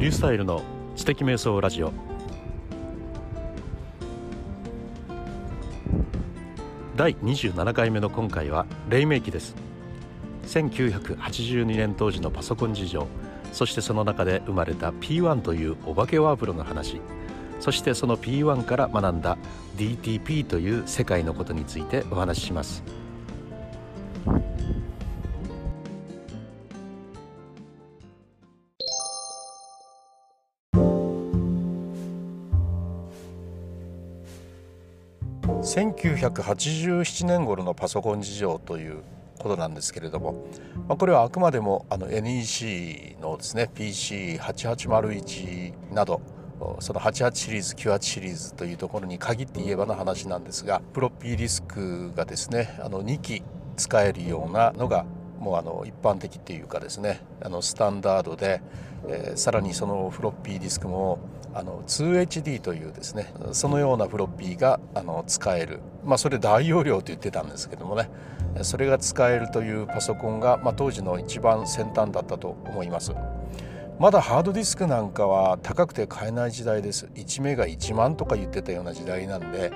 リュースタイルの知的瞑想ラジオ。第27回目の今回は黎明期です。1982年当時のパソコン事情そしてその中で生まれた P1 というお化けワープロの話そしてその P1 から学んだ DTP という世界のことについてお話しします。1987年頃のパソコン事情ということなんですけれども、まあ、これはあくまでもあの NEC のですね PC8801 などその88シリーズ98シリーズというところに限って言えばの話なんですがプロッピーディスクがですねあの2機使えるようなのがもうあの一般的っていうかですねあのスタンダードで、えー、さらにそのフロッピーディスクもあの 2HD というですねそのようなフロッピーがあの使える。まあそれ大容量と言ってたんですけどもねそれが使えるというパソコンが、まあ、当時の一番先端だったと思います。まだハードディスクなんかは高くて買えない時代です。1メガ1万とか言ってたような時代なんで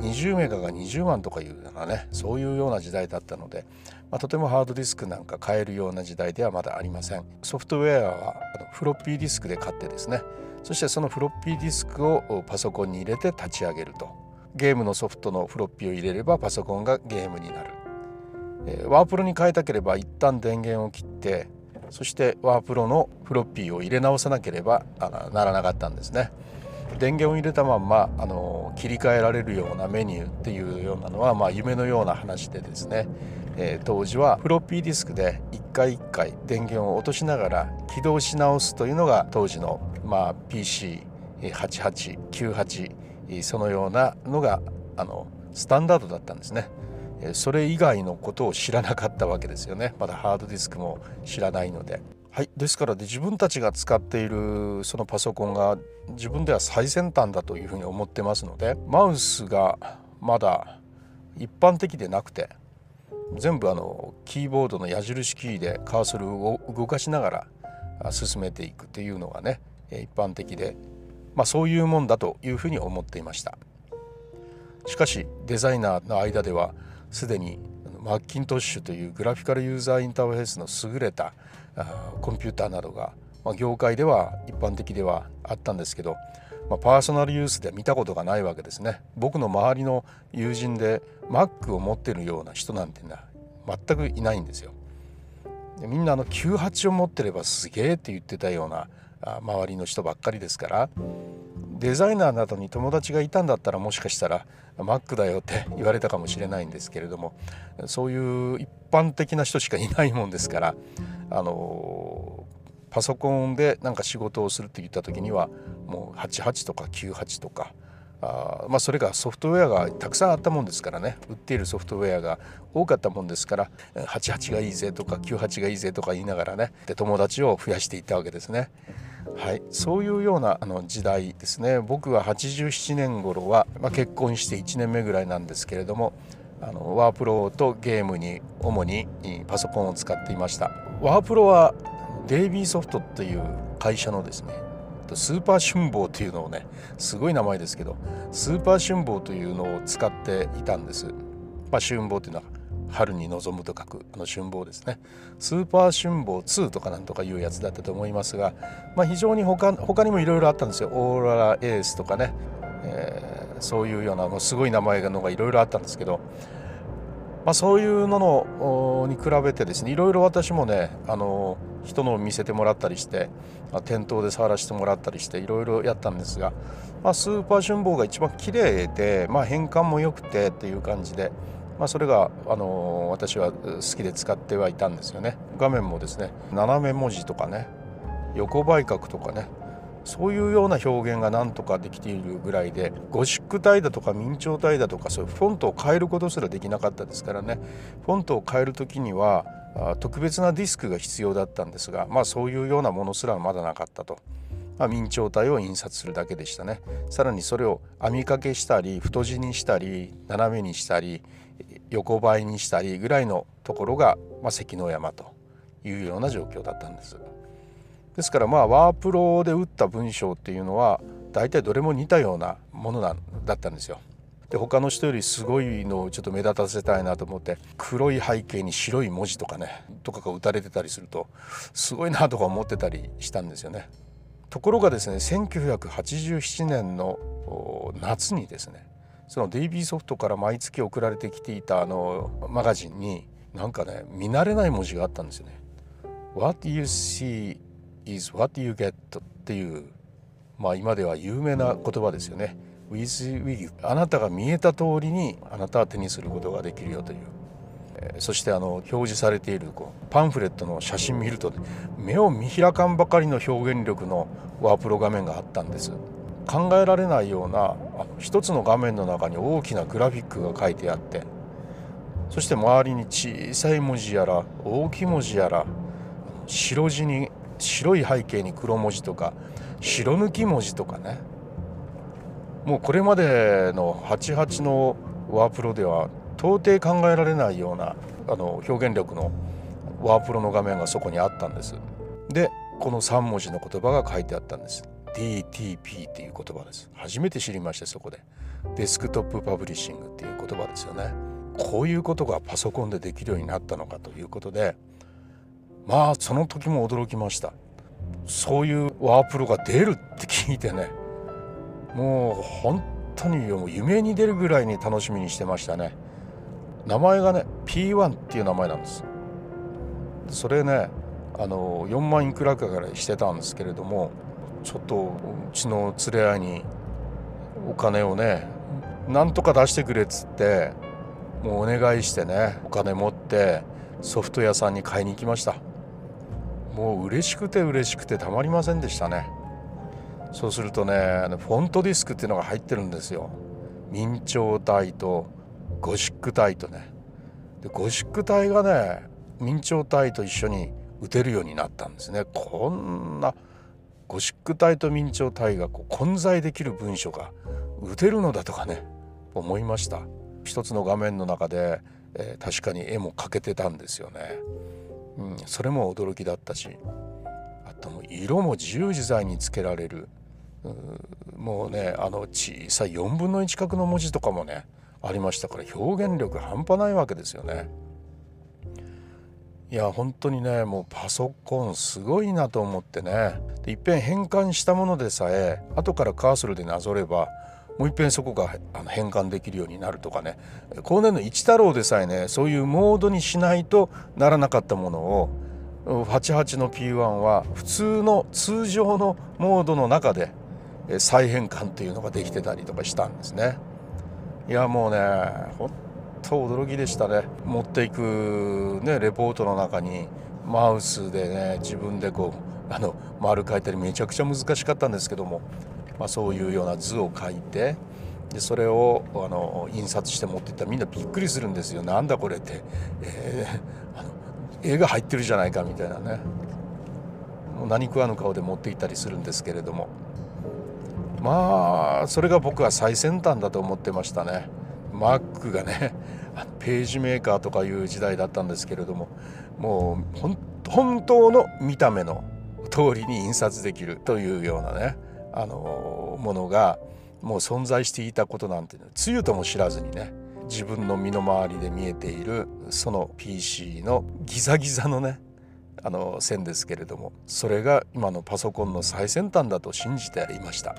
20メガが20万とかいうようなねそういうような時代だったので、まあ、とてもハードディスクなんか買えるような時代ではまだありません。ソフトウェアはフロッピーディスクで買ってですねそしてそのフロッピーディスクをパソコンに入れて立ち上げると。ゲームのソフトのフロッピーを入れればパソコンがゲームになる、えー、ワープロに変えたければ一旦電源を切ってそしてワープロのフロッピーを入れ直さなければならなかったんですね。電源を入れたまんまあの切り替えられるようなメニューっていうようなのは、まあ、夢のような話でですね、えー、当時はフロッピーディスクで一回一回電源を落としながら起動し直すというのが当時のまあ、PC8898 そのようなのがあのスタンダードだったんですね。それ以外のことを知らなかったわけですよねまだハードディスクも知らないので。はい、ですからで自分たちが使っているそのパソコンが自分では最先端だというふうに思ってますのでマウスがまだ一般的でなくて全部あのキーボードの矢印キーでカーソルを動かしながら進めていくというのがね一般的で、まあ、そういうもんだというふうに思っていました。しかしデザイナーの間ではすでにマッキントッシュというグラフィカルユーザーインターフェースの優れたコンピューターなどが、まあ、業界では一般的ではあったんですけど、まあ、パーソナルユースで見たことがないわけですね。僕の周りの友人で Mac を持ってるような人なんてな全くいないんですよ。みんなあの98を持ってればすげえって言ってたような周りの人ばっかりですからデザイナーなどに友達がいたんだったらもしかしたら Mac だよって 言われたかもしれないんですけれどもそういう一般的な人しかいないもんですからあのパソコンで何か仕事をするって言った時にはもう88とか98とかあまあそれがソフトウェアがたくさんあったもんですからね。売っているソフトウェアが多かったもんですから88がいいぜとか98がいいぜとか言いながらねで友達を増やしていったわけですね。はい、そういうようなあの時代ですね。僕は87年頃は、まあ、結婚して1年目ぐらいなんですけれどもあのワープロとゲームに主にパソコンを使っていました。ワープロはデイビーソフトという会社のですねスーパー春坊というのをねすごい名前ですけどスーパー春坊というのを使っていたんです、まあ、春坊というのは春に望むと書くあの春坊ですね。スーパー春坊2とかなんとかいうやつだったと思いますが、まあ、非常に他他にもいろいろあったんですよ。オーロラエースとかね、えー、そういうようなもうすごい名前のがいろいろあったんですけど、まあ、そういうのに比べてですねいろいろ私もねあの人のを見せてもらったりして、ま、店頭で触らせてもらったりしていろいろやったんですが、まあ、スーパー春坊が一番綺麗で、まあ、変換も良くてっていう感じで。まあ、それが、あの私は好きで使ってはいたんですよね画面もですね斜め文字とかね横売角とかねそういうような表現がなんとかできているぐらいでゴシック体だとか明朝体だとかそういうフォントを変えることすらできなかったですからねフォントを変える時には特別なディスクが必要だったんですがまあそういうようなものすらまだなかったと。まあ、明朝体を印刷するだけでしたねさらにそれを編み掛けしたり太字にしたり斜めにしたり横ばいにしたりぐらいのところが、まあ、関の山というような状況だったんです。ですからまあワープロで打った文章っていうのは大体どれも似たようなものなだったんですよ。で他の人よりすごいのをちょっと目立たせたいなと思って黒い背景に白い文字とかねとかが打たれてたりするとすごいなとか思ってたりしたんですよね。ところがですね1987年の夏にですねそのデイビーソフトから毎月送られてきていたあのマガジンになんかね見慣れない文字があったんですよね。What you see is what you get っていうまあ今では有名な言葉ですよね。with with あなたが見えた通りにあなたは手にすることができるよという、えー、そしてあの表示されているこうパンフレットの写真見ると目を見開かんばかりの表現力のワープロ画面があったんです。考えられないような一つの画面の中に大きなグラフィックが書いてあってそして周りに小さい文字やら大きい文字やら白地に白い背景に黒文字とか白抜き文字とかね。もうこれまでの88のワープロでは到底考えられないようなあの表現力のワープロの画面がそこにあったんです。でこの3文字の言葉が書いてあったんです。DTP っていう言葉です。初めて知りましたそこで。デスクトップパブリッシングっていう言葉ですよね。こういうことがパソコンでできるようになったのかということでまあその時も驚きました。そういうワープロが出るって聞いてね。もう本当に夢に出るぐらいに楽しみにしてましたね。名前がね P1 っていう名前なんです。それねあの4万いくらかからしてたんですけれどもちょっとうちの連れ合いにお金をねなんとか出してくれっつってもうお願いしてねお金持ってソフト屋さんに買いに行きました。もう嬉しくて嬉しくてたまりませんでしたね。そうするとねフォントディスクっていうのが入ってるんですよ。明朝体とゴシック体とね。でゴシック体がね明朝体と一緒に打てるようになったんですね。こんなゴシック体と明朝体がこう混在できる文書が打てるのだとかね思いました。一つの画面の中で、えー、確かに絵も描けてたんですよね、うん、それも驚きだったしあとも色も自由自在につけられる。もうねあの小さい4分の1角の文字とかもねありましたから表現力半端ないわけですよね。いや本当にねもうパソコンすごいなと思ってね。でいっぺん変換したものでさえ後からカーソルでなぞればもういっぺんそこが変換できるようになるとかね。後年の一太郎でさえねそういうモードにしないとならなかったものを88の P1 は普通の通常のモードの中で再変換っていうのができてたりとかしたんですね。いやもうね本当驚きでしたね。持っていくねレポートの中にマウスでね自分でこうあの丸書いたりめちゃくちゃ難しかったんですけども、まあ、そういうような図を書いてでそれをあの印刷して持ってったらみんなびっくりするんですよ。なんだこれって、えー、あの絵が入ってるじゃないかみたいなね。もう何食わぬ顔で持っていったりするんですけれども。まあそれが僕は最先端だと思ってましたね。マックがねページメーカーとかいう時代だったんですけれどももう本当の見た目の通りに印刷できるというようなね。あのものがもう存在していたことなんてつゆとも知らずにね自分の身の回りで見えているその PC のギザギザのねあの線ですけれどもそれが今のパソコンの最先端だと信じていました。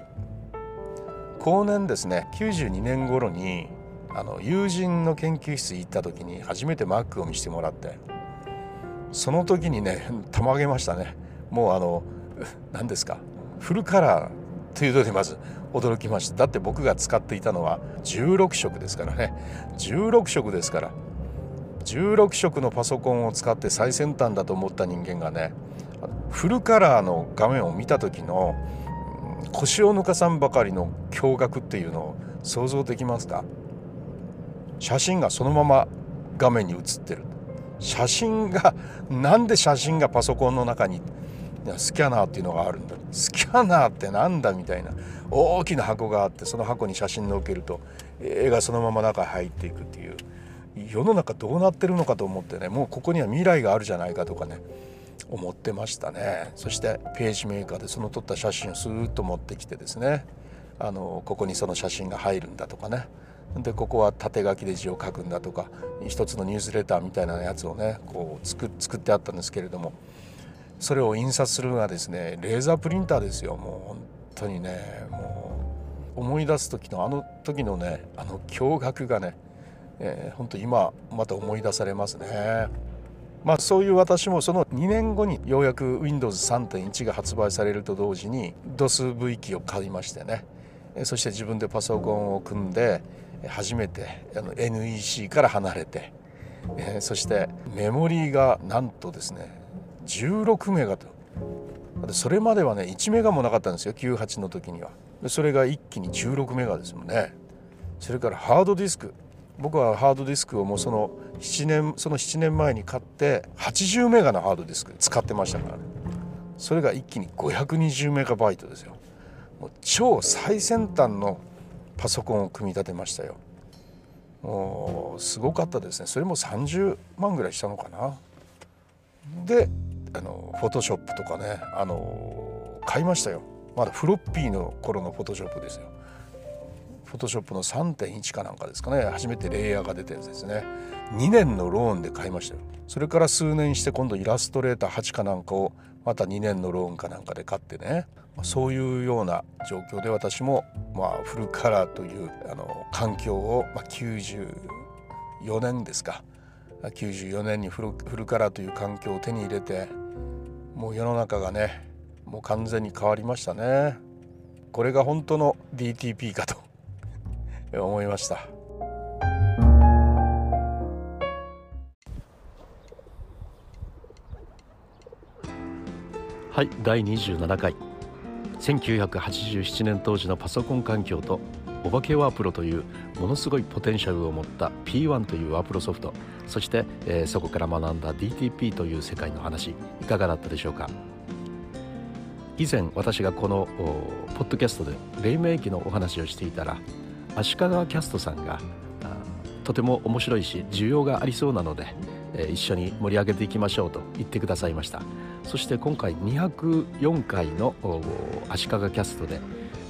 後年ですね92年頃にあの友人の研究室行った時に初めて Mac を見せてもらってその時にねたまげましたねもうあの何ですかフルカラーというのでまず驚きました。だって僕が使っていたのは16色ですからね。16色ですから。16色のパソコンを使って最先端だと思った人間がねフルカラーの画面を見た時の腰を抜かさんばかりの驚愕っていうのを想像できますか？写真がそのまま画面に写ってる。写真がなんで写真がパソコンの中にスキャナーっていうのがあるんだ。スキャナーってなんだみたいな。大きな箱があってその箱に写真載っけると絵がそのまま中に入っていくっていう。世の中どうなってるのかと思ってねもうここには未来があるじゃないかとかね思ってましたね。そしてページメーカーでその撮った写真をスーッと持ってきてですねあのここにその写真が入るんだとかね。でここは縦書きで字を書くんだとか一つのニュースレターみたいなやつをねこう作作ってあったんですけれどもそれを印刷するのはですねレーザープリンターですよもう本当にねもう思い出す時のあの時のねあの驚愕がね、えー、本当今また思い出されますね。まあそういう私もその2年後にようやく Windows3.1 が発売されると同時に DOSV 機を買いましてねそして自分でパソコンを組んで初めて NEC から離れてそしてメモリーがなんとですね16メガと。それまではね1メガもなかったんですよ98の時には。それが一気に16メガですもんね。それからハードディスク。僕はハードディスクをもうその7年その7年前に買って80メガのハードディスク使ってましたからね。それが一気に520メガバイトですよ。もう超最先端のパソコンを組み立てましたよ。もうすごかったですね。それも30万ぐらいしたのかな。であのフォトショップとかねあの買いましたよ。まだフロッピーの頃のフォトショップですよ。フォトショップの3.1かなんかですかね。初めてレイヤーが出たやつですね。2年のローンで買いましたよ。それから数年して今度イラストレーター8かなんかをまた2年のローンかなんかで買ってね。そういうような状況で私もまあフルカラーというあの環境を、まあ、94年ですか。94年にフルフルカラーという環境を手に入れてもう世の中がねもう完全に変わりましたね。これが本当の DTP かと 思いました。はい第27回。1987年当時のパソコン環境とお化けワープロというものすごいポテンシャルを持った P1 というワープロソフト。そして、えー、そこから学んだ DTP という世界の話いかがだったでしょうか？以前私がこのポッドキャストで黎明期のお話をしていたら足利キャストさんがとても面白いし需要がありそうなので、えー、一緒に盛り上げていきましょうと言ってくださいました。そして今回204回の足利キャストで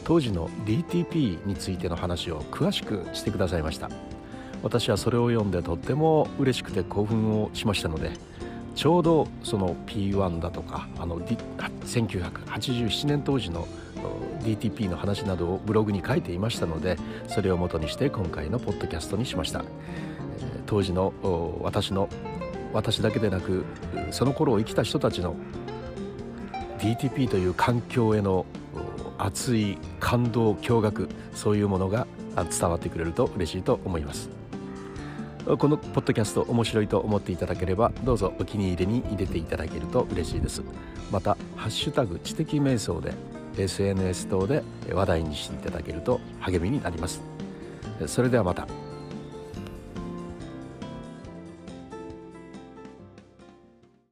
当時の DTP についての話を詳しくしてくださいました。私はそれを読んでとっても嬉しくて興奮をしましたのでちょうどその P1 だとかあの、D、1987年当時の DTP の話などをブログに書いていましたのでそれをもとにして今回のポッドキャストにしました。当時の私の私だけでなくその頃を生きた人たちの DTP という環境への熱い感動驚愕そういうものが伝わってくれると嬉しいと思います。このポッドキャスト面白いと思っていただければどうぞお気に入りに入れていただけると嬉しいです。また「ハッシュタグ知的瞑想」で SNS 等で話題にしていただけると励みになります。それではまた。